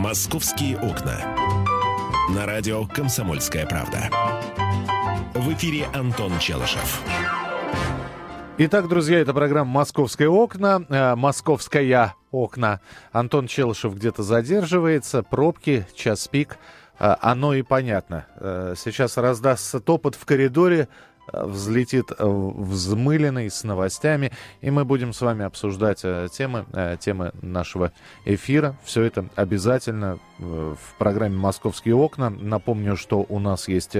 «Московские окна». На радио «Комсомольская правда». В эфире Антон Челышев. Итак, друзья, это программа «Московские окна». Э, «Московская окна». Антон Челышев где-то задерживается. Пробки, час пик. Э, оно и понятно. Э, сейчас раздастся топот в коридоре взлетит взмыленный с новостями, и мы будем с вами обсуждать темы, темы нашего эфира. Все это обязательно в программе «Московские окна». Напомню, что у нас есть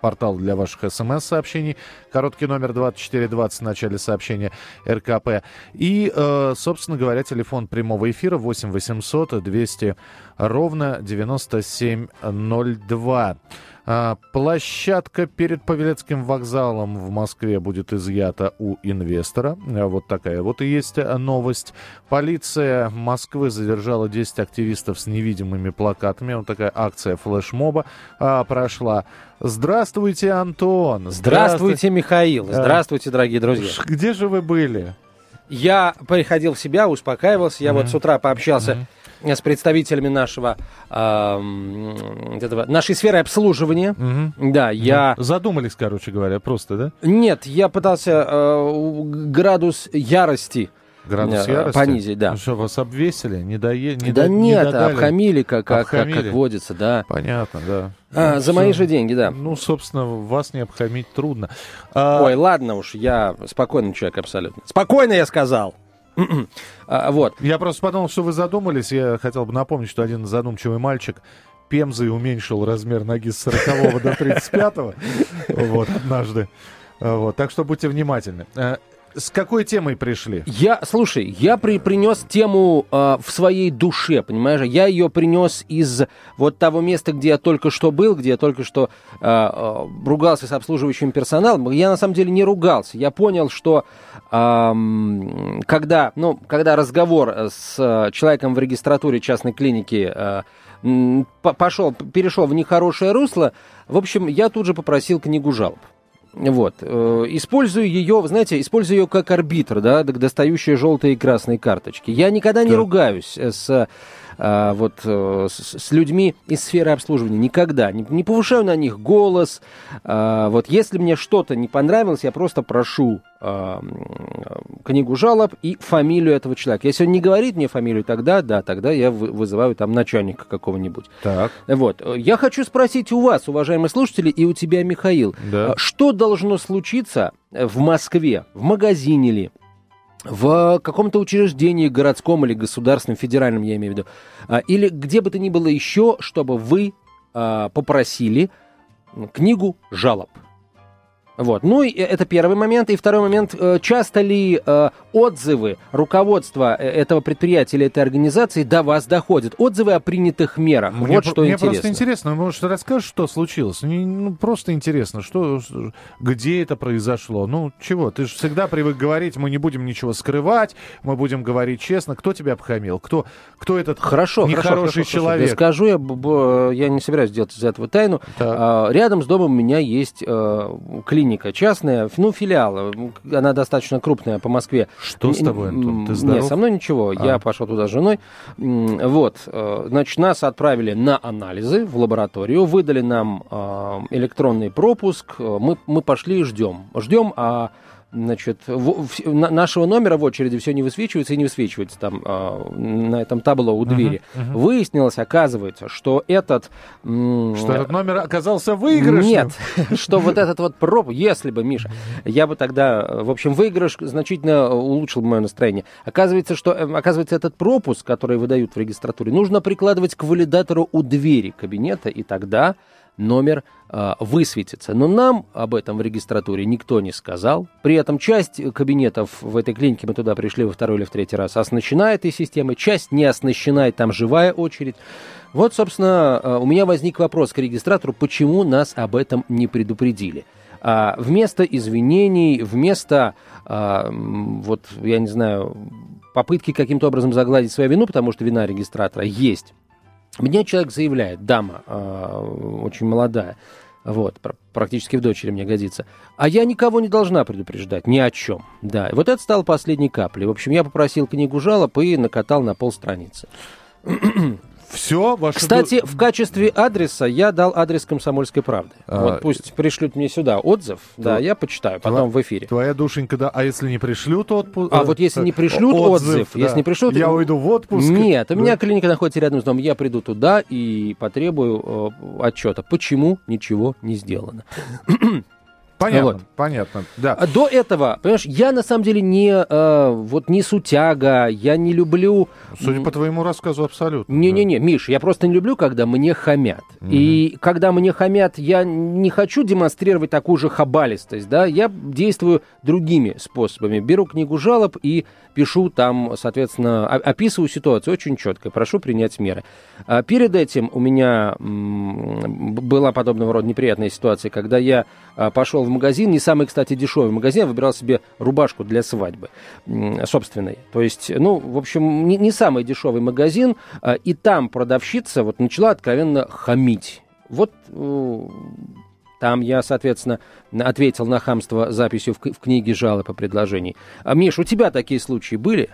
портал для ваших смс-сообщений. Короткий номер 2420 в начале сообщения РКП. И, э, собственно говоря, телефон прямого эфира 8 800 200 ровно 9702. А, площадка перед Павелецким вокзалом в Москве будет изъята у инвестора. А, вот такая вот и есть новость. Полиция Москвы задержала 10 активистов с невидимыми плакатами. Вот такая акция флешмоба а, прошла. Здравствуйте, Антон. Здравствуйте, Здравствуйте Михаил. Здравствуйте, дорогие друзья. Где же вы были? Я приходил в себя, успокаивался. Я mm-hmm. вот с утра пообщался mm-hmm с представителями нашего э, этого, нашей сферы обслуживания. Угу. Да, я... Задумались, короче говоря, просто, да? Нет, я пытался э, градус ярости Градус ярости? Понизить, да. Ну что, вас обвесили? Не дое... не Да до... нет, не обхамили, как, как, обхамили. Как, как водится, да. Понятно, да. А, ну, за все... мои же деньги, да. Ну, собственно, вас не обхамить трудно. А... Ой, ладно уж, я спокойный человек абсолютно. Спокойно, я сказал! А, вот. Я просто подумал, что вы задумались. Я хотел бы напомнить, что один задумчивый мальчик Пемзой уменьшил размер ноги с 40 до 35 вот, однажды. Вот, так что будьте внимательны. С какой темой пришли? Я, слушай, я при, принес тему э, в своей душе, понимаешь? Я ее принес из вот того места, где я только что был, где я только что э, э, ругался с обслуживающим персоналом. Я на самом деле не ругался. Я понял, что э, когда, ну, когда разговор с человеком в регистратуре частной клиники э, пошел, перешел в нехорошее русло, в общем, я тут же попросил книгу жалоб. Вот. Э, использую ее, знаете, использую ее как арбитр, да, достающие желтые и красные карточки. Я никогда не ругаюсь с а, вот э, с, с людьми из сферы обслуживания. Никогда. Не, не повышаю на них голос. А, вот если мне что-то не понравилось, я просто прошу а, книгу жалоб и фамилию этого человека. Если он не говорит мне фамилию, тогда да, тогда я вызываю там начальника какого-нибудь. Так. Вот. Я хочу спросить у вас, уважаемые слушатели, и у тебя, Михаил, да. что должно случиться в Москве, в магазине ли, в каком-то учреждении городском или государственном, федеральном, я имею в виду, а, или где бы то ни было еще, чтобы вы а, попросили книгу жалоб. Вот. Ну, и это первый момент. И второй момент, э, часто ли э, отзывы руководства э, этого предприятия или этой организации до вас доходят? Отзывы о принятых мерах. Мне, вот что мне интересно. просто интересно. Может, расскажешь, что случилось? Ну, просто интересно, что, где это произошло? Ну, чего? Ты же всегда привык говорить, мы не будем ничего скрывать, мы будем говорить честно. Кто тебя обхамил? Кто, кто этот хорошо, нехороший хорошо, человек? Хорошо. скажу, я, я не собираюсь делать из этого тайну. Так. Рядом с домом у меня есть клиника клиника частная, ну, филиал. Она достаточно крупная по Москве. Что с тобой, Антон? Ты здоров? Нет, со мной ничего. А. Я пошел туда с женой. Вот. Э, значит, нас отправили на анализы в лабораторию, выдали нам э, электронный пропуск. Э, мы, мы пошли и ждем. Ждем, а значит, в, в, на, нашего номера в очереди все не высвечивается и не высвечивается там э, на этом табло у двери. Uh-huh, uh-huh. Выяснилось, оказывается, что этот... М- что этот номер оказался выигрышным? Нет, что вот этот вот проб, если бы, Миша, я бы тогда, в общем, выигрыш значительно улучшил мое настроение. Оказывается, что, э, оказывается, этот пропуск, который выдают в регистратуре, нужно прикладывать к валидатору у двери кабинета, и тогда номер э, высветится. Но нам об этом в регистратуре никто не сказал. При этом часть кабинетов в этой клинике, мы туда пришли во второй или в третий раз, оснащена этой системой, часть не оснащена, и там живая очередь. Вот, собственно, э, у меня возник вопрос к регистратору, почему нас об этом не предупредили. А вместо извинений, вместо, а, вот, я не знаю, попытки каким-то образом загладить свою вину, потому что вина регистратора есть, мне человек заявляет, дама, э, очень молодая, вот, практически в дочери мне годится. А я никого не должна предупреждать, ни о чем. Да, вот это стало последней каплей. В общем, я попросил книгу жалоб и накатал на полстраницы. Все, ваше... Кстати, в качестве адреса я дал адрес «Комсомольской правды». А, вот пусть пришлют мне сюда отзыв, да, я почитаю потом в эфире. Твоя душенька, да. А если не пришлют отпуск? А вот если не пришлют отзыв, если не пришлют... Я уйду в отпуск. Нет, у меня клиника находится рядом с домом. Я приду туда и потребую э, отчета. Почему ничего не сделано? Понятно, Вот. понятно, да. А До этого, понимаешь, я на самом деле не э, вот не сутяга, я не люблю. Судя по твоему рассказу, абсолютно. Не-не-не, Миш, я просто не люблю, когда мне хамят. И когда мне хамят, я не хочу демонстрировать такую же хабалистость, да, я действую другими способами. Беру книгу жалоб и пишу там, соответственно, описываю ситуацию очень четко, прошу принять меры. А перед этим у меня была подобного рода неприятная ситуация, когда я а, пошел в магазин, не самый, кстати, дешевый магазин, я выбирал себе рубашку для свадьбы собственной. То есть, ну, в общем, не, не самый дешевый магазин, а, и там продавщица вот начала откровенно хамить. Вот э, там я, соответственно, ответил на хамство записью в, в книге жалоб и предложений. А, Миш, у тебя такие случаи были?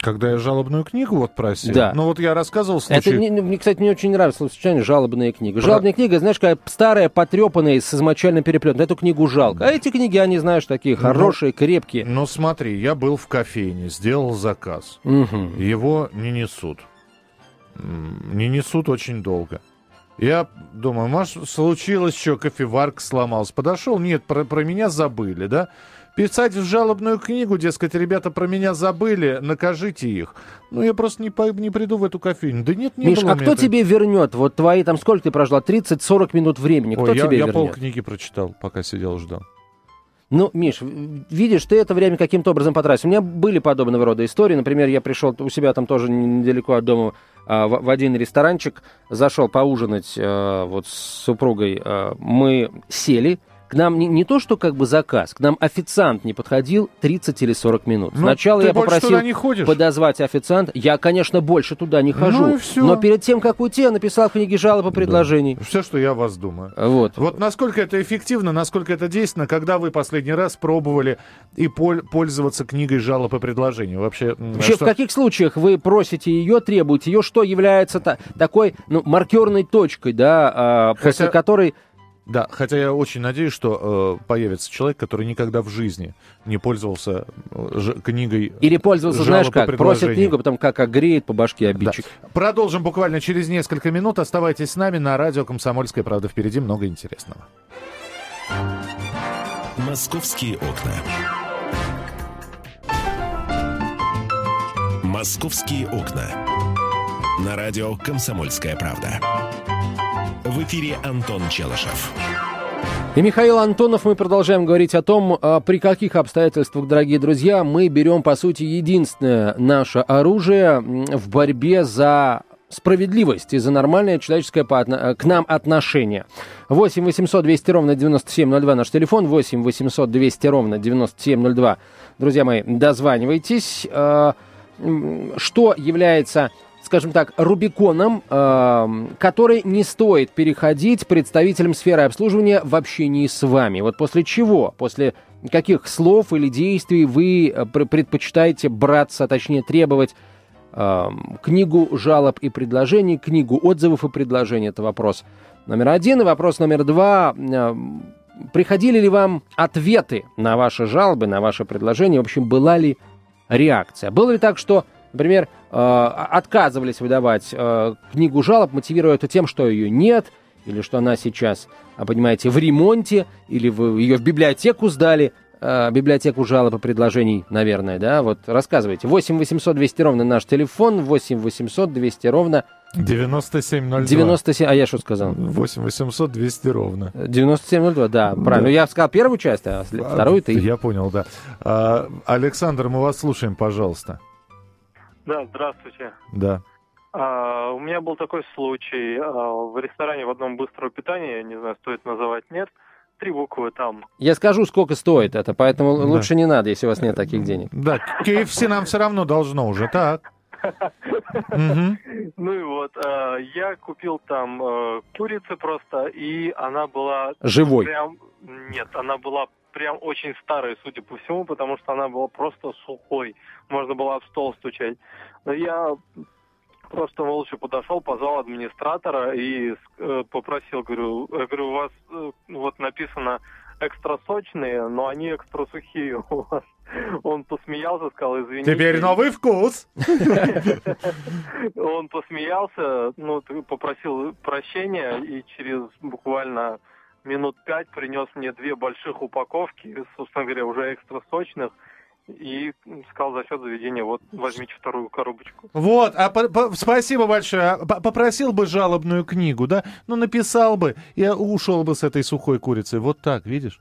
Когда я жалобную книгу вот просил. Да. Ну вот я рассказывал случай. Это, мне, мне, кстати, не очень нравится словосочетание «жалобная книга». Про- Жалобная книга, знаешь, какая старая, потрепанная, с измочальным переплетом. Эту книгу жалко. А эти книги, они, знаешь, такие Ну, хорошие, крепкие. Ну смотри, я был в кофейне, сделал заказ. Мгм. Его не несут. Не несут очень долго. Я думаю, может, случилось что, кофеварка сломалась. Подошел, нет, про, про меня забыли, да? Писать в жалобную книгу, дескать, ребята про меня забыли, накажите их. Ну, я просто не, по- не приду в эту кофейню. Да нет, не Миш, было а кто это- тебе вернет? Вот твои там сколько ты прожила? 30-40 минут времени. Кто Ой, я, тебе я вернет? полкниги прочитал, пока сидел ждал. Ну, Миш, видишь, ты это время каким-то образом потратил. У меня были подобного рода истории. Например, я пришел у себя там тоже недалеко от дома а, в, один ресторанчик, зашел поужинать а, вот с супругой. а, мы сели. К нам не, не то, что как бы заказ, к нам официант не подходил 30 или 40 минут. Ну, Сначала ты я попросил туда не ходишь? подозвать официанта. Я, конечно, больше туда не хожу. Ну и всё. Но перед тем, как уйти, я написал в книге жалоб и предложений. Все, что я о вас думаю. Вот. Вот насколько это эффективно, насколько это действенно, когда вы последний раз пробовали и пол- пользоваться книгой жалоб и предложений? Вообще, м, Вообще, что- в каких случаях вы просите ее, требуете ее, что является та- такой ну, маркерной точкой, да, а, после Хотя- которой... Да, хотя я очень надеюсь, что э, появится человек, который никогда в жизни не пользовался э, ж- книгой. Или пользовался, знаешь как, просит книгу, потом как огреет по башке обидчик. Продолжим буквально через несколько минут. Оставайтесь с нами на радио «Комсомольская правда». Впереди много интересного. Московские окна. Московские окна. На радио «Комсомольская правда». В эфире Антон Челышев. И Михаил Антонов, мы продолжаем говорить о том, а, при каких обстоятельствах, дорогие друзья, мы берем, по сути, единственное наше оружие в борьбе за справедливость и за нормальное человеческое э, к нам отношение. 8 800 200 ровно 9702 наш телефон, 8 800 200 ровно 9702. Друзья мои, дозванивайтесь. М, Что является скажем так, Рубиконом, э, который не стоит переходить представителям сферы обслуживания в общении с вами. Вот после чего, после каких слов или действий вы э, пр- предпочитаете браться, точнее требовать э, книгу жалоб и предложений, книгу отзывов и предложений. Это вопрос номер один. И вопрос номер два. э, Приходили ли вам ответы на ваши жалобы, на ваши предложения? В общем, была ли реакция? Было ли так, что, например, отказывались выдавать э, книгу жалоб, мотивируя это тем, что ее нет, или что она сейчас, а, понимаете, в ремонте, или вы ее в библиотеку сдали, э, библиотеку жалоб и предложений, наверное, да? Вот рассказывайте. 8 800 200 ровно наш телефон, 8 800 200 ровно 9702. 97... А я что сказал? 8 800 200 ровно. 9702, да, правильно. Ну, Я сказал первую часть, а А, вторую ты. Я понял, да. А, Александр, мы вас слушаем, пожалуйста. Да, здравствуйте. Да. А, у меня был такой случай. А, в ресторане в одном быстрого питания, не знаю, стоит называть, нет, три буквы там. Я скажу, сколько стоит это, поэтому Да. лучше не надо, если у вас нет таких денег. Да, KFC нам все равно должно уже, так. Ну и вот, а, я купил там э, курицы просто, и она была Живой. прям... Нет, она была прям очень старой, судя по всему, потому что она была просто сухой. Можно было об стол стучать. Но я просто молча подошел, позвал администратора и э, попросил, говорю, я говорю, у вас э, вот написано экстра сочные, но они экстра сухие у вас. Он посмеялся, сказал, извините. Теперь новый вкус. Он посмеялся, ну, попросил прощения и через буквально минут пять принес мне две больших упаковки, собственно говоря, уже экстра сочных и сказал за счет заведения, вот, возьмите вторую коробочку. Вот, а по по спасибо большое. А попросил бы жалобную книгу, да? Ну, написал бы и ушел бы с этой сухой курицей. Вот так, видишь?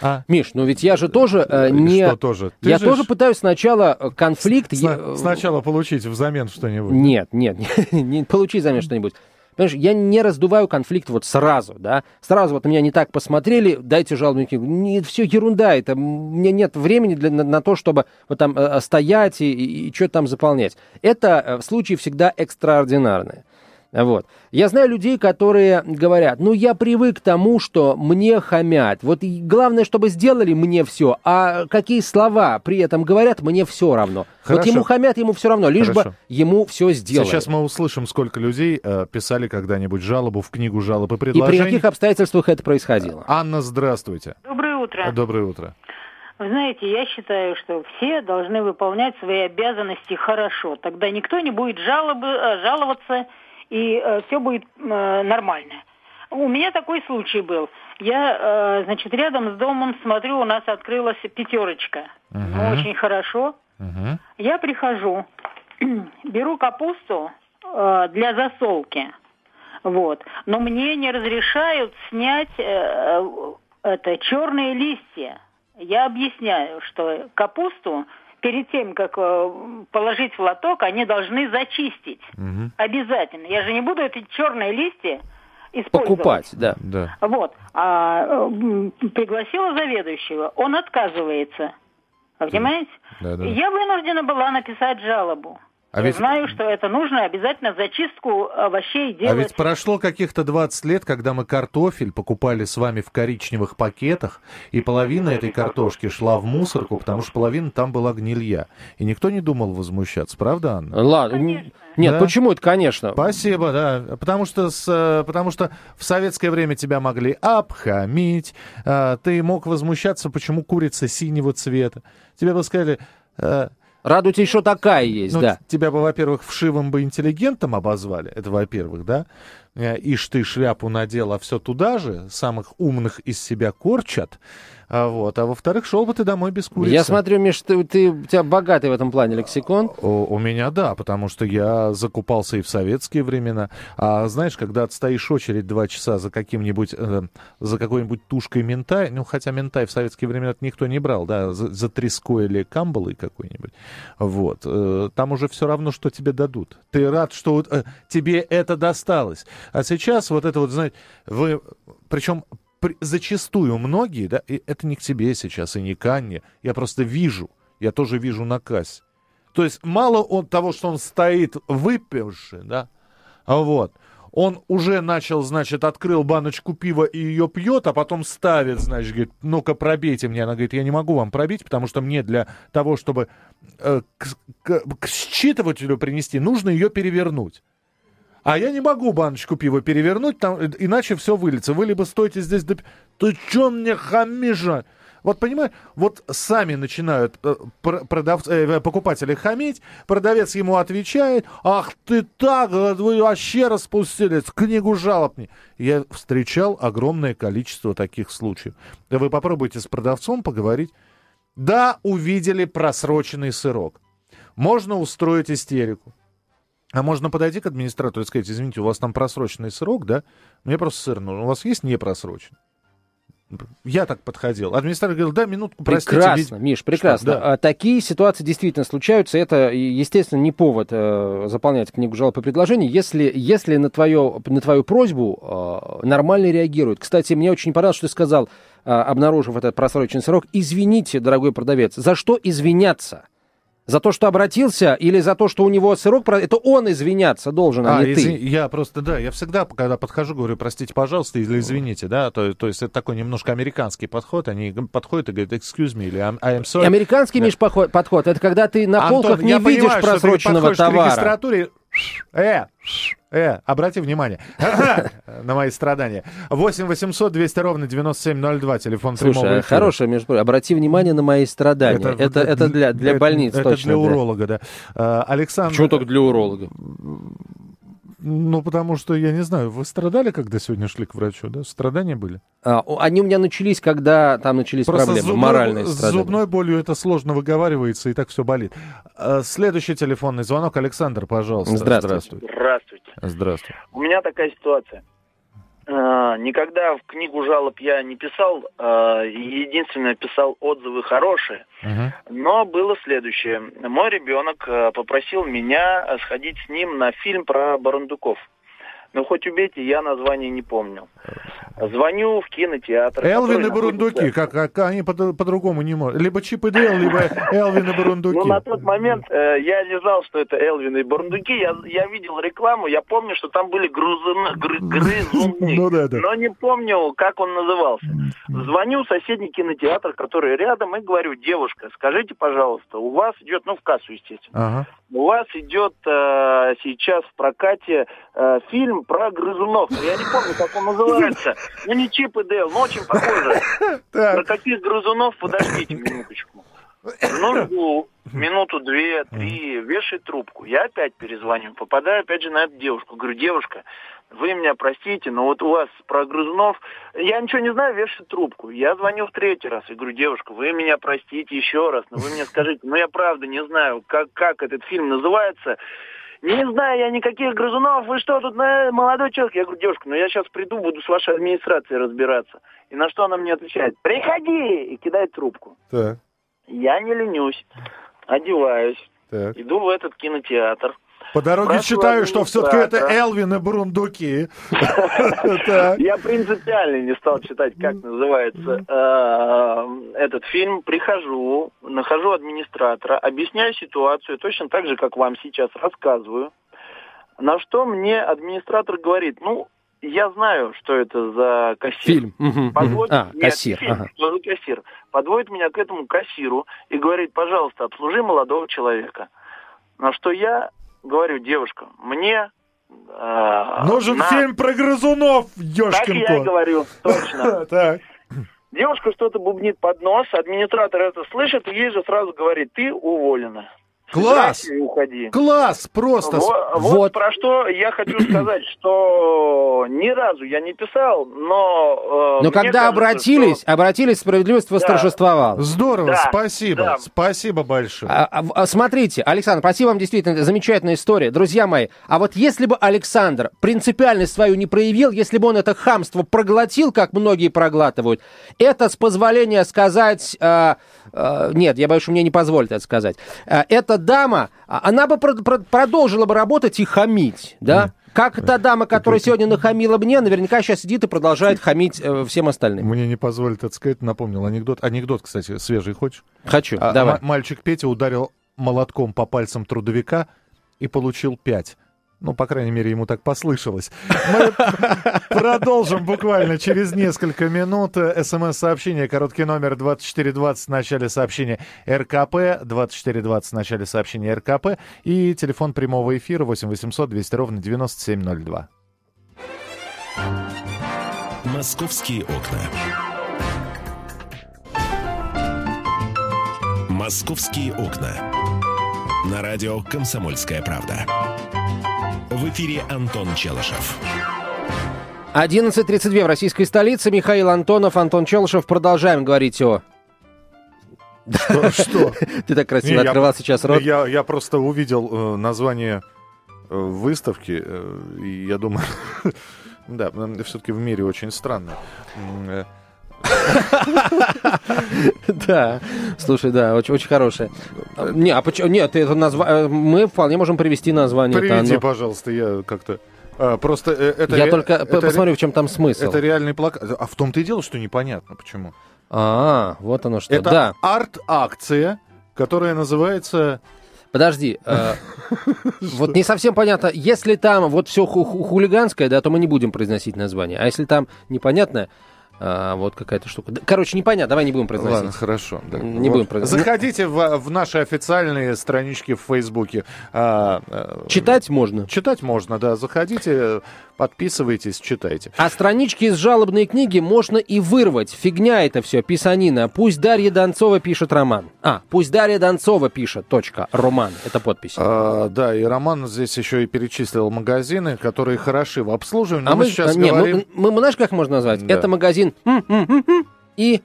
А? Миш, ну ведь я же тоже э, не... Что тоже? Ты я же тоже пытаюсь сначала э, конфликт... Сна- сначала получить взамен что-нибудь. Нет, нет, не, не получить взамен что-нибудь. Понимаешь, я не раздуваю конфликт вот сразу, да, сразу вот меня не так посмотрели, дайте жалобную книгу. Не, все ерунда, это, мне нет времени для, на, на то, чтобы вот там э, стоять и, и, и что-то там заполнять. Это э, случаи всегда экстраординарные. Вот. Я знаю людей, которые говорят, ну я привык к тому, что мне хамят. Вот главное, чтобы сделали мне все, а какие слова при этом говорят, мне все равно. Хорошо. Вот ему хамят, ему все равно, лишь Хорошо. бы ему все сделали. Сейчас мы услышим, сколько людей э, писали когда-нибудь жалобу в книгу жалоб и предложений. И при каких обстоятельствах это происходило. Анна, здравствуйте. Доброе утро. Доброе утро. Вы знаете, я считаю, что все должны выполнять свои обязанности хорошо. Тогда никто не будет жалобы, э, жаловаться и э, все будет э, нормально. У меня такой случай был. Я, э, значит, рядом с домом смотрю, у нас открылась пятерочка. Uh-huh. Ну, очень хорошо. Uh-huh. Я прихожу, беру капусту э, для засолки. Вот. Но мне не разрешают снять э, это черные листья. Я объясняю, что капусту перед тем, как э, положить в лоток, они должны зачистить. Угу. Обязательно. Я же не буду эти черные листья использовать. Покупать, да. да. Вот. А пригласила заведующего. Он отказывается. Понимаете? Да, да. Я вынуждена была написать жалобу. А Я ведь... знаю, что это нужно обязательно зачистку овощей делать. А ведь прошло каких-то 20 лет, когда мы картофель покупали с вами в коричневых пакетах, и половина этой картошки шла в мусорку, потому что половина там была гнилья. И никто не думал возмущаться, правда, Анна? Ладно. Конечно. Нет, да? почему это, конечно? Спасибо, да. Потому что, с, потому что в советское время тебя могли обхамить, а, ты мог возмущаться, почему курица синего цвета. Тебе бы сказали, а, Радуйтесь, что такая есть, ну, да. Тебя бы, во-первых, вшивым бы интеллигентом обозвали, это во-первых, да? Э, ишь ты шляпу надел, а все туда же, самых умных из себя корчат. А, вот. а во-вторых, шел бы ты домой без курицы. Я смотрю, Миш, ты, ты, у тебя богатый в этом плане лексикон. У, у меня, да, потому что я закупался и в советские времена. А знаешь, когда отстоишь очередь два часа за каким-нибудь, э, за какой-нибудь тушкой ментай, ну, хотя ментай в советские времена никто не брал, да, за, за треской или камбалой какой-нибудь, вот, э, там уже все равно, что тебе дадут. Ты рад, что э, тебе это досталось. А сейчас вот это вот, знаете, вы, причем зачастую многие, да, и это не к тебе сейчас и не к Анне, я просто вижу, я тоже вижу на кассе. То есть мало он того, что он стоит выпивший, да, а вот, он уже начал, значит, открыл баночку пива и ее пьет, а потом ставит, значит, говорит, ну-ка пробейте мне. Она говорит, я не могу вам пробить, потому что мне для того, чтобы э, к, к, к считывателю принести, нужно ее перевернуть. А я не могу баночку пива перевернуть, там, иначе все выльется. Вы либо стойте здесь... До... Ты чё мне хамишь? Вот понимаешь, вот сами начинают э, продав... э, покупатели хамить, продавец ему отвечает, ах ты так, вы вообще распустились, книгу жалоб мне. Я встречал огромное количество таких случаев. Вы попробуйте с продавцом поговорить. Да, увидели просроченный сырок. Можно устроить истерику. А можно подойти к администратору и сказать, извините, у вас там просроченный срок, да? Мне просто сыр нужен. У вас есть непросроченный? Я так подходил. Администратор говорил, да, минутку, простите. Прекрасно, ведь... Миш, прекрасно. Да. А, такие ситуации действительно случаются. Это, естественно, не повод э, заполнять книгу жалоб и предложений, если, если на, твое, на твою просьбу э, нормально реагируют. Кстати, мне очень понравилось, что ты сказал, э, обнаружив этот просроченный срок, извините, дорогой продавец. За что извиняться? За то, что обратился, или за то, что у него сырок, это он извиняться должен, а, а не извини, ты. Я просто, да, я всегда, когда подхожу, говорю, простите, пожалуйста, или извините, да, то, то есть это такой немножко американский подход, они подходят и говорят, excuse me, или I'm, I'm sorry. Американский, да. Миш, подход, это когда ты на Антон, полках не видишь понимаю, просроченного что ты товара. к регистратуре, Э, э, обрати внимание на мои страдания. 8 800 200 ровно 9702, телефон Слушай, прямого эфира. хорошее, между прочим, обрати внимание на мои страдания. Это, это, для, для это- больниц Это точно. для да. уролога, да. Александр... Почему только для уролога? Ну, потому что, я не знаю, вы страдали, когда сегодня шли к врачу, да? Страдания были? А, они у меня начались, когда там начались проблемы, зубной- моральные с страдания. зубной болью это сложно выговаривается, и так все болит. А, Следующий телефонный звонок. Александр, пожалуйста. Здравствуйте. Здравствуйте. Здравствуй. У меня такая ситуация. Э, Никогда в книгу жалоб я не писал, э, единственное писал отзывы хорошие. Мгм. Но было следующее. Мой ребенок э, попросил меня сходить с ним на фильм про Барандуков. Ну, хоть убейте, я название не помню. Звоню в кинотеатр. Элвин и Бурундуки, находится- как, как они по- по-другому не могут. Либо Чип и Дейл, либо Элвин и Бурундуки. Ну, на тот момент э, я не знал, что это Элвин и Бурундуки. Я, я видел рекламу, я помню, что там были грузуны, гры- грызуны. Ну да, да. Но не помню, как он назывался. Звоню в соседний кинотеатр, который рядом, и говорю, девушка, скажите, пожалуйста, у вас идет, ну, в кассу, естественно, Ага. у вас идет э, сейчас в прокате э, фильм про грызунов. Я не помню, как он называется. Ну, не Чип и Дейл, но очень похоже. Про каких грызунов, подождите минуточку. Ну, жду минуту, две, три, вешает трубку. Я опять перезвоню, попадаю опять же на эту девушку. Говорю, девушка, вы меня простите, но вот у вас про грызунов... Я ничего не знаю, вешает трубку. Я звоню в третий раз и говорю, девушка, вы меня простите еще раз, но вы мне скажите, ну я правда не знаю, как, как этот фильм называется. Не знаю я никаких грызунов, вы что тут, э, молодой человек? Я говорю, девушка, ну я сейчас приду, буду с вашей администрацией разбираться. И на что она мне отвечает? Приходи! И кидает трубку. так, Я не ленюсь, одеваюсь, так. иду в этот кинотеатр. По дороге Спрашиваю читаю, что все-таки это. Элвин и Бурундуки. Я принципиально не стал читать, как называется э, этот фильм. Прихожу, нахожу администратора, объясняю ситуацию, точно так же, как вам сейчас рассказываю. На что мне администратор говорит, ну, я знаю, что это за кассир. Фильм. Подводит- А, Нет, кассир. фильм, ага. что за кассир. Подводит меня к этому кассиру и говорит, пожалуйста, обслужи молодого человека. На что я говорю, девушка, мне... э, Нужен на- фильм про грызунов, Так я и ёшкин говорю, точно. Так. Девушка что-то бубнит под нос, администратор это слышит и ей же сразу говорит, ты уволена. Класс! Уходи. Класс, просто. Во- Вот, Вот. про что я хочу сказать, что ни разу я не писал, но... э, Но когда кажется, обратились, что- обратились, справедливость восторжествовала. Здорово, Да, спасибо. да. Спасибо большое. А, а, а, смотрите, Александр, спасибо вам, действительно, замечательная история. Друзья мои, а вот если бы Александр принципиальность свою не проявил, если бы он это хамство проглотил, как многие проглатывают, это, с позволения сказать... а, а, нет, я боюсь, что мне не позволят это сказать. А, эта дама, а, она бы про- про- продолжила бы работать и хамить, да? Как та дама, которая сегодня нахамила мне, наверняка сейчас сидит и продолжает хамить э, всем остальным. Мне не позволит это сказать, напомнил анекдот. Анекдот, кстати, свежий хочешь? Хочу, А, давай. ма- мальчик Петя ударил молотком по пальцам трудовика и получил пять. Ну, по крайней мере, ему так послышалось. Мы продолжим буквально через несколько минут. СМС-сообщение, короткий номер 2420 в начале сообщения РКП, 2420 в начале сообщения РКП и телефон прямого эфира 8 800 200 ровно 9702. «Московские окна». «Московские окна». На радио «Комсомольская правда». В эфире Антон Челышев. 11.32 в российской столице. Михаил Антонов, Антон Челышев. Продолжаем говорить о... Что? что? Ты так красиво Не, я- открывал сейчас рот. Я, я просто увидел э, название э, выставки, э, и я думаю, да, все-таки в мире очень странно. Да, слушай, да, очень, очень хорошее. Не, а почему? Нет, это назва... э, мы вполне можем привести название. Приведи, пожалуйста, я как-то... а, просто э, это... Я ре- только это п- ре- посмотрю, в чем там смысл. Это реальный плакат. А в том-то и дело, что непонятно, почему. А, вот оно что. Это Да, арт-акция, которая называется... подожди. э, Вот не совсем понятно. Если там вот все хулиганское, да, то мы не будем произносить название. А если там непонятное, А, вот какая-то штука. Короче, непонятно, давай не будем произносить. Ладно, хорошо. да. Не будем произносить. Заходите в, в наши официальные странички в Фейсбуке. А, а, Читать можно. Читать можно, да. Заходите, подписывайтесь, читайте. А странички из жалобной книги можно и вырвать. Фигня это все, писанина. Пусть Дарья Донцова пишет роман. А, пусть Дарья Донцова пишет, точка, роман. Это подпись. А, да, и Роман здесь еще и перечислил магазины, которые хороши в обслуживании. А мы, мы, сейчас а, не, говорим... мы, мы, знаешь, как можно назвать? Да. Это магазин и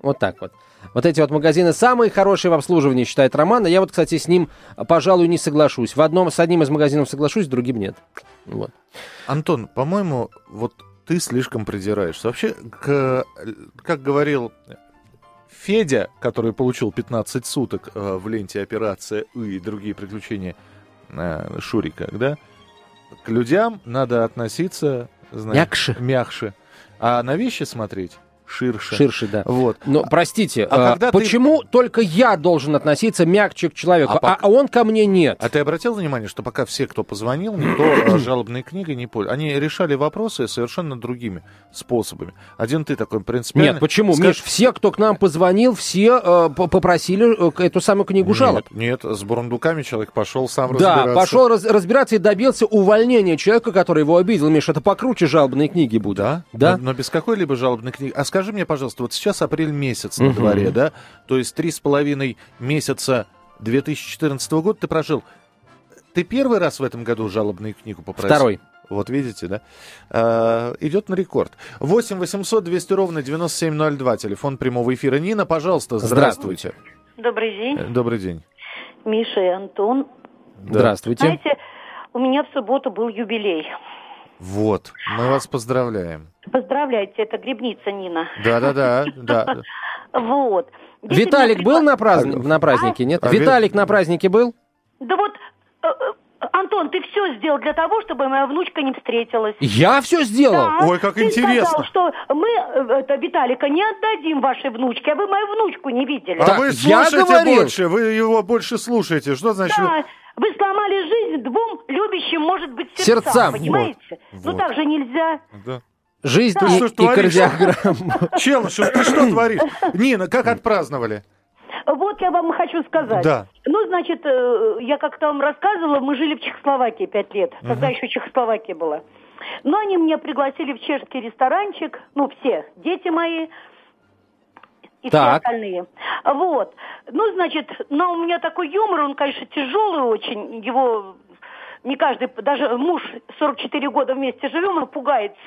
вот так вот. Вот эти вот магазины самые хорошие в обслуживании, считает Роман. А я вот, кстати, с ним, пожалуй, не соглашусь. В одном, с одним из магазинов соглашусь, с другим нет. Вот. Антон, по-моему, вот ты слишком придираешься. Вообще, к- как говорил Федя, который получил 15 суток э, в ленте «Операция И» и другие приключения э, Шурика, да, к людям надо относиться, знаешь, Мягче. мягче, а на вещи смотреть ширше. Ширше, да. Вот. Но, простите, А а когда ты- почему только я должен относиться мягче к человеку, А а, пок- а он ко мне нет? А ты обратил внимание, что пока все, кто позвонил, никто э, жалобной книгой не пользуется. Они решали вопросы совершенно другими способами. Один ты такой принципиальный. Нет, почему, Скажи- Миш? Все, кто к нам позвонил, все э, попросили э, эту самую книгу жалоб. Нет, нет, с бурундуками человек пошел сам Да, разбираться. пошел раз- разбираться и добился увольнения человека, который его обидел. Миш, это покруче жалобной книги будет. Да? Да. Но, но без какой-либо жалобной книги. А скажи мне, пожалуйста, вот сейчас апрель месяц на дворе, да? То есть три с половиной месяца 2014 года ты прожил. Ты первый раз в этом году жалобную книгу попросил? Второй. Вот видите, да? А, идет на рекорд. 8 800 200 ровно 9702, телефон прямого эфира. Нина, пожалуйста, здравствуйте. Добрый день, Э, Добрый день. Миша и Антон. Да. Здравствуйте. Знаете, у меня в субботу был юбилей. Вот, мы вас поздравляем. Поздравляйте, это грибница Нина. Да-да-да, да. Вот. Виталик был пригла- на, праздник, на празднике, нет? А Ви- Виталик на празднике был? Да вот, э, э, Антон, ты все сделал для того, чтобы моя внучка не встретилась. Я все сделал. Да, Ой, как ты интересно. сказал, что мы э, это, Виталика не отдадим вашей внучке, а вы мою внучку не видели. А Так, вы я слушаете говорил. больше, вы его больше слушаете. Что значит? Да, вы сломали жизнь двум любящим, может быть, сердцам, Сердцам. понимаете? Ну Вот. так же нельзя. Да. Жизнь Да. и, и кардиограмма. Челышев, ты что творишь? Нина, как отпраздновали? Вот я вам хочу сказать. Да. Ну, значит, э, я как-то вам рассказывала, мы жили в Чехословакии пять лет, когда еще Чехословакия была. Но они меня пригласили в чешский ресторанчик, ну, все, дети мои и Так. все остальные. Вот. Ну, значит, но у меня такой юмор, он, конечно, тяжелый очень, его не каждый, даже муж 44 года вместе живем, он пугается.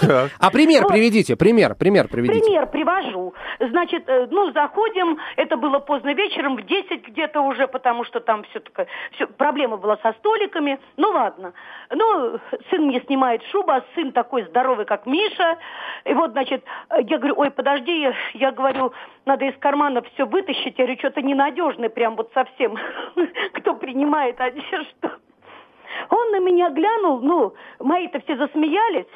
Так. А пример Вот. приведите, пример, пример приведите. Пример привожу. Значит, э, ну, заходим, это было поздно вечером, в 10 где-то уже, потому что там все такое, все, проблема была со столиками. Ну, ладно. Ну, сын мне снимает шубу, а сын такой здоровый, как Миша. И вот, значит, я говорю, ой, подожди, я говорю, надо из кармана все вытащить. Я говорю, что-то ненадежный прям вот совсем, кто принимает одежду. Он на меня глянул, ну, мои-то все засмеялись.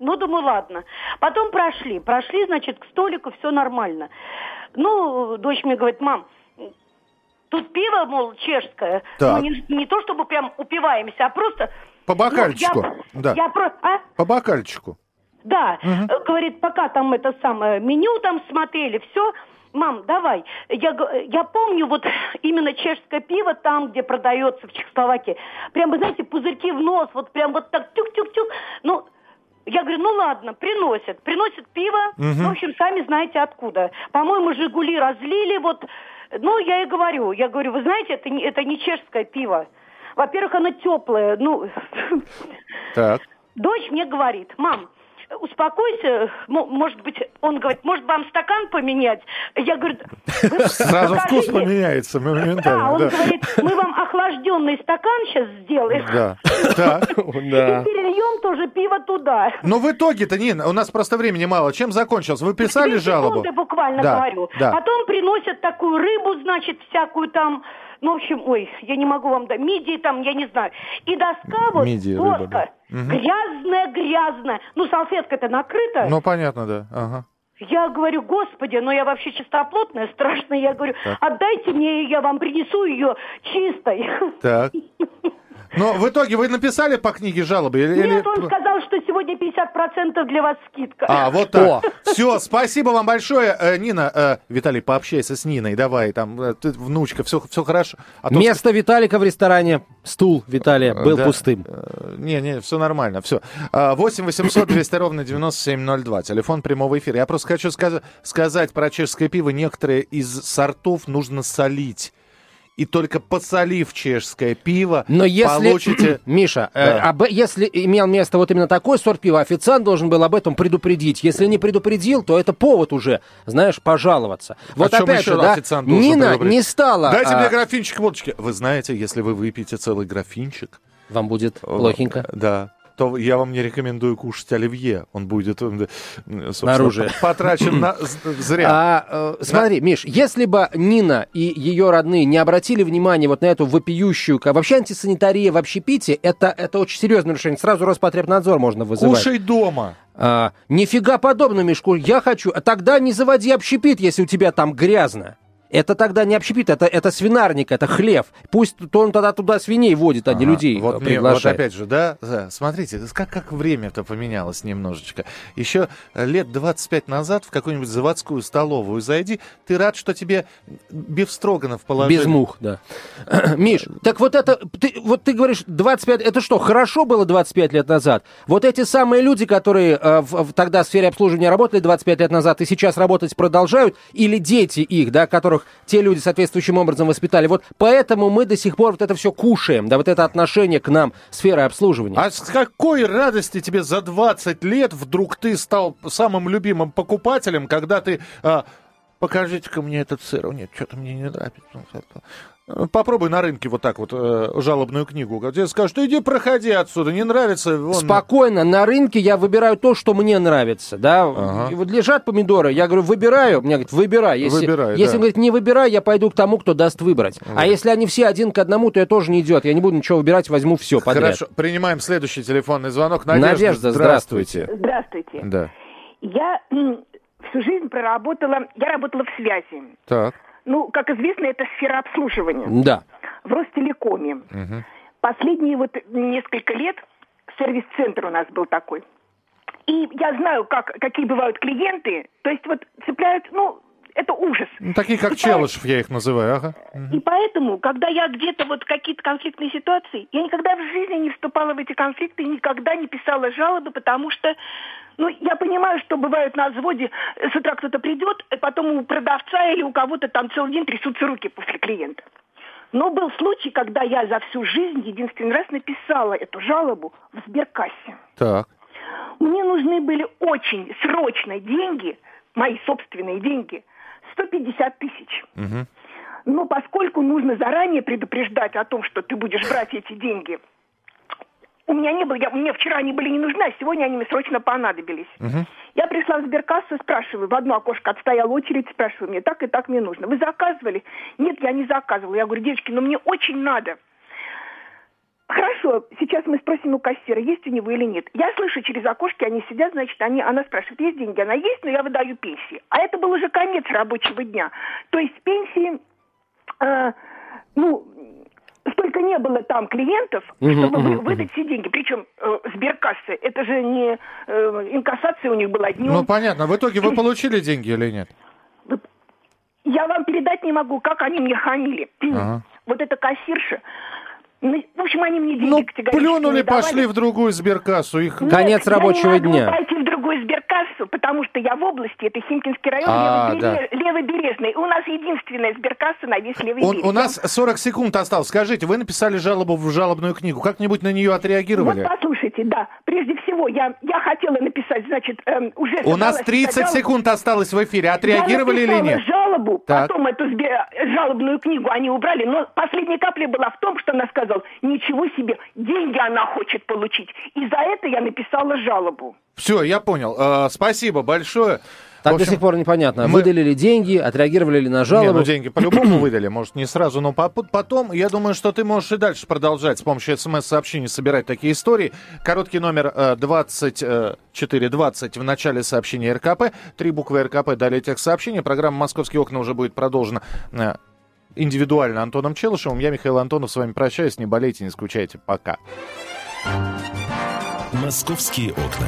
Ну, думаю, ладно. Потом прошли. Прошли, значит, к столику, все нормально. Ну, дочь мне говорит, мам, тут пиво, мол, чешское. Так. Ну, не, не то, чтобы прям упиваемся, а просто... По бокальчику, Ну, я, да. я про- а? По бокальчику. Да, Э, говорит, пока там это самое меню там смотрели, все, мам, давай. Я, я помню вот именно чешское пиво там, где продается в Чехословакии. Прям, вы знаете, пузырьки в нос, вот прям вот так тюк-тюк-тюк. Ну, я говорю, ну ладно, приносят. Приносят пиво, в общем, сами знаете откуда. По-моему, «Жигули» разлили, вот. Ну, я и говорю, я говорю, вы знаете, это не, это не чешское пиво. Во-первых, оно теплое, ну... Так. Дочь мне говорит, мам, успокойся, мо- может быть, он говорит, может вам стакан поменять? Я говорю, «Вы Сразу вкус покажите». поменяется Да, моментально. он Да. говорит, мы вам охлажденный стакан сейчас сделаем. Да. Так. И перельем тоже пиво туда. Но в итоге-то, Нина, у нас просто времени мало. Чем закончилось? Вы писали жалобу? буквально Да, говорю. да. Потом приносят такую рыбу, значит, всякую там, ну, в общем, ой, я не могу вам дать, мидии там, я не знаю. И доска вот, Мидии, рыба, доска, да. Мгм. грязная, грязная. Ну, салфетка-то накрыта. Ну, понятно, да. Ага. Я говорю, господи, но я вообще чистоплотная, страшная. Я говорю, отдайте мне, я вам принесу ее чистой. Так. Но в итоге вы написали по книге жалобы? Или, Нет, он сказал, что сегодня 50% для вас скидка. А, вот так. Все, спасибо вам большое. Э, Нина, э, Виталий, пообщайся с Ниной, давай, там, э, ты внучка, все, все хорошо. А то- Место Виталика в ресторане, стул Виталия был Да. пустым. Э, Не, не, все нормально, все. 8 800 200 ровно 9702, телефон прямого эфира. Я просто хочу сказ- сказать про чешское пиво. Некоторые из сортов нужно солить. И только посолив чешское пиво, Но если, получите... Миша, э, Да. об- если имел место вот именно такой сорт пива, официант должен был об этом предупредить. Если не предупредил, то это повод уже, знаешь, пожаловаться. Вот О опять же, да, Нина не стала... Дайте а, мне графинчик водочки. Вы знаете, если вы выпьете целый графинчик... Вам будет плохенько. Да. То я вам не рекомендую кушать оливье. Он будет, э, Снаружи. потрачен на, зря. А, э, смотри, Миш, если бы Нина и ее родные не обратили внимания вот на эту вопиющую... Вообще антисанитария в общепите, это, это очень серьезное нарушение. Сразу Роспотребнадзор можно вызывать. Кушай дома. А, нифига подобного, Мишку. Я хочу... а Тогда не заводи общепит, если у тебя там грязно. Это тогда не общепит, это, это свинарник, это хлев. Пусть то он тогда туда свиней водит, а не Ага, людей Вот, э, мне- вот приглашает. опять же, да, да, смотрите, как, как время-то поменялось немножечко. Еще лет 25 назад в какую-нибудь заводскую столовую зайди, ты рад, что тебе бифстроганов положили. Без мух, да. Миш, так вот это, ты, вот ты говоришь, 25, это что, хорошо было 25 лет назад? Вот эти самые люди, которые э, в- в- тогда в сфере обслуживания работали 25 лет назад и сейчас работать продолжают, или дети их, да, которых те люди соответствующим образом воспитали, вот поэтому мы до сих пор вот это все кушаем, да, вот это отношение к нам сферы обслуживания. А с какой радости тебе за 20 лет вдруг ты стал самым любимым покупателем, когда ты... а, Покажите-ка мне этот сыр. О, нет, что-то мне не нравится. Попробуй на рынке вот так вот э, жалобную книгу. Тебе скажут, иди проходи отсюда, не нравится. Вон, Спокойно, на рынке я выбираю то, что мне нравится, да. Ага. И вот лежат помидоры, я говорю, выбираю, мне говорят, выбирай. Если, Выбирай, если да. говорит, не выбирай, я пойду к тому, кто даст выбрать. А если они все один к одному, то я тоже не идет, я не буду ничего выбирать, возьму все подряд. Хорошо, принимаем следующий телефонный звонок. Надежда, Надежда, здравствуйте. Здравствуйте. Да. Я всю жизнь проработала, я работала в связи. Так. Ну, как известно, это сфера обслуживания. Да. В Ростелекоме. Мгм. Последние вот несколько лет сервис-центр у нас был такой. И я знаю, как, какие бывают клиенты. То есть вот цепляют, ну, это ужас. Ну, такие, как И по- Челышев, я их называю. Ага. И поэтому, когда я где-то вот какие-то конфликтные ситуации, я никогда в жизни не вступала в эти конфликты, и никогда не писала жалобы, потому что, ну, я понимаю, что бывает на взводе, э, с утра кто-то придет, и потом у продавца или у кого-то там целый день трясутся руки после клиента. Но был случай, когда я за всю жизнь единственный раз написала эту жалобу в сберкассе. Так. Мне нужны были очень срочно деньги, мои собственные деньги, 150 тысяч. Мгм. Но поскольку нужно заранее предупреждать о том, что ты будешь брать эти деньги, у меня не было, я, мне вчера они были не нужны, а сегодня они мне срочно понадобились. Я пришла в сберкассу спрашиваю, в одно окошко отстояла очередь, спрашиваю, мне так и так мне нужно. Вы заказывали? Нет, я не заказывала. Я говорю, девочки, но мне очень надо. Хорошо, сейчас мы спросим у кассира, есть у него или нет. Я слышу через окошки, они сидят, значит, они, она спрашивает, есть деньги? Она есть, но я выдаю пенсии. А это был уже конец рабочего дня. То есть пенсии, э, ну, столько не было там клиентов, чтобы мгм, выдать все деньги. Причем э, сберкассы, это же не э, инкассация у них была днем. Ну, понятно. В итоге вы получили деньги или нет? Я вам передать не могу, как они мне хамили. Ага. Вот эта кассирша. Ну, в общем, они мне деньги Ну, категорически плюнули, не давали. пошли в другую сберкассу. Их... Нет, Конец я рабочего не могу дня. пойти другую сберкассу, потому что я в области, это Химкинский район, А, Левобере- Левобережный. И у нас единственная сберкасса на весь левый берег. у нас 40 секунд осталось. Скажите, вы написали жалобу в жалобную книгу. Как-нибудь на нее отреагировали? Вот послушайте, да, прежде всего, я, я хотела написать, значит, эм, уже... У нас собралась 30 писать жалобу. секунд осталось в эфире. Отреагировали я или нет? жалобу, Так. потом эту сбе- жалобную книгу они убрали, но последняя капля была в том, что она сказала, ничего себе, деньги она хочет получить. И за это я написала жалобу. Все, я понял. Э, спасибо большое. Так общем, до сих пор непонятно, мы- выдали ли деньги, отреагировали ли на Не, жалобу. ну деньги по-любому выдали, может, не сразу, но по- потом, я думаю, что ты можешь и дальше продолжать с помощью смс-сообщений собирать такие истории. Короткий номер э, 2420 в начале сообщения РКП, три буквы РКП, далее текст сообщения. Программа «Московские окна» уже будет продолжена э, индивидуально Антоном Челышевым. Я, Михаил Антонов, с вами прощаюсь. Не болейте, не скучайте. Пока. «Московские окна».